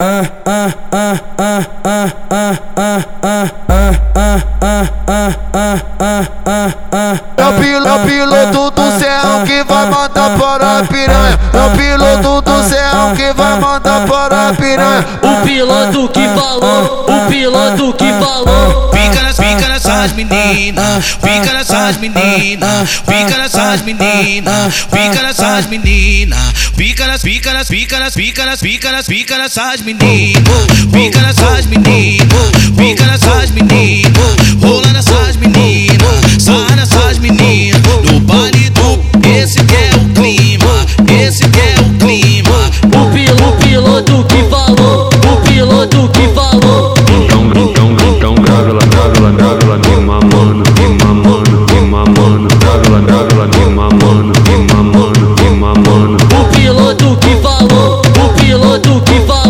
É o piloto do céu que vai mandar para a piranha. É o piloto do céu que vai mandar para a piranha. O piloto que falou, o piloto que falou. Fica nessas meninas, fica nessas meninas, fica nessas meninas, fica nessas meninas, fica nas, fica nas, fica nas, fica nas, fica nas, fica nessas meninas, fica nessas meninas, fica nessas meninas, rola nessas meninas, sai nessas meninas, no baile do, esse que é o clima, esse que é o clima. O, pil, o piloto que falou, o piloto que falou. O piloto que falou.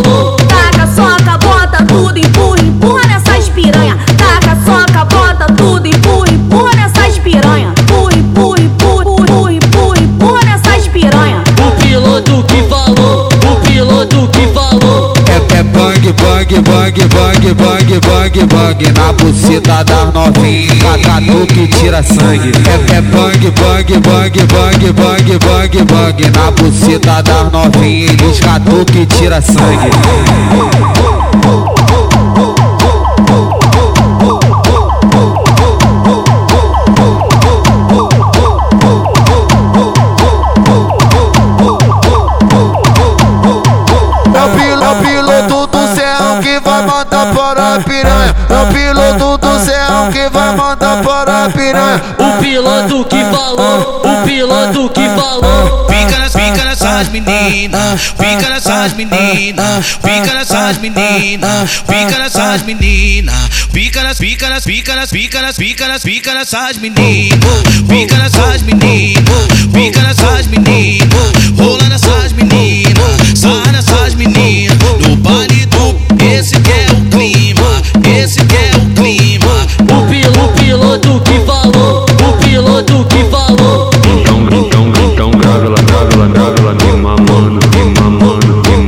Bang, bang, bang, bang, bang, na buceta das novinhas. Cacatu tira sangue. É, é bang, bang, bang, bang, bang, bang, bang na buceta das novinhas. Dos catu que tira sangue. Piranha. É o piloto do céu que vai mandar para a piranha. O piloto que falou, o piloto que falou. Fica nas, fica nessas meninas, fica nessas meninas, fica nessas meninas, fica nessas meninas, fica nas, fica nas, fica nas, fica nas, fica nas, fica nessas meninas, fica nessas meninas,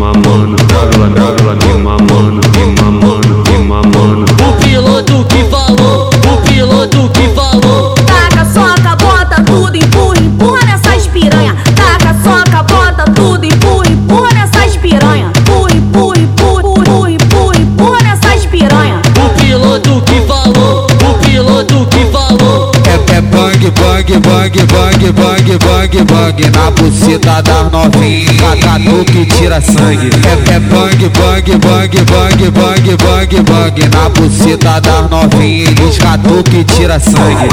my mother. Bang, bang, bang, bang, bang, bang, na buceta das novinhas. Cacatu que tira sangue. É, é bang, bang, bang, bang, bang, bang, bang na buceta das novinhas. Dos catu que tira sangue.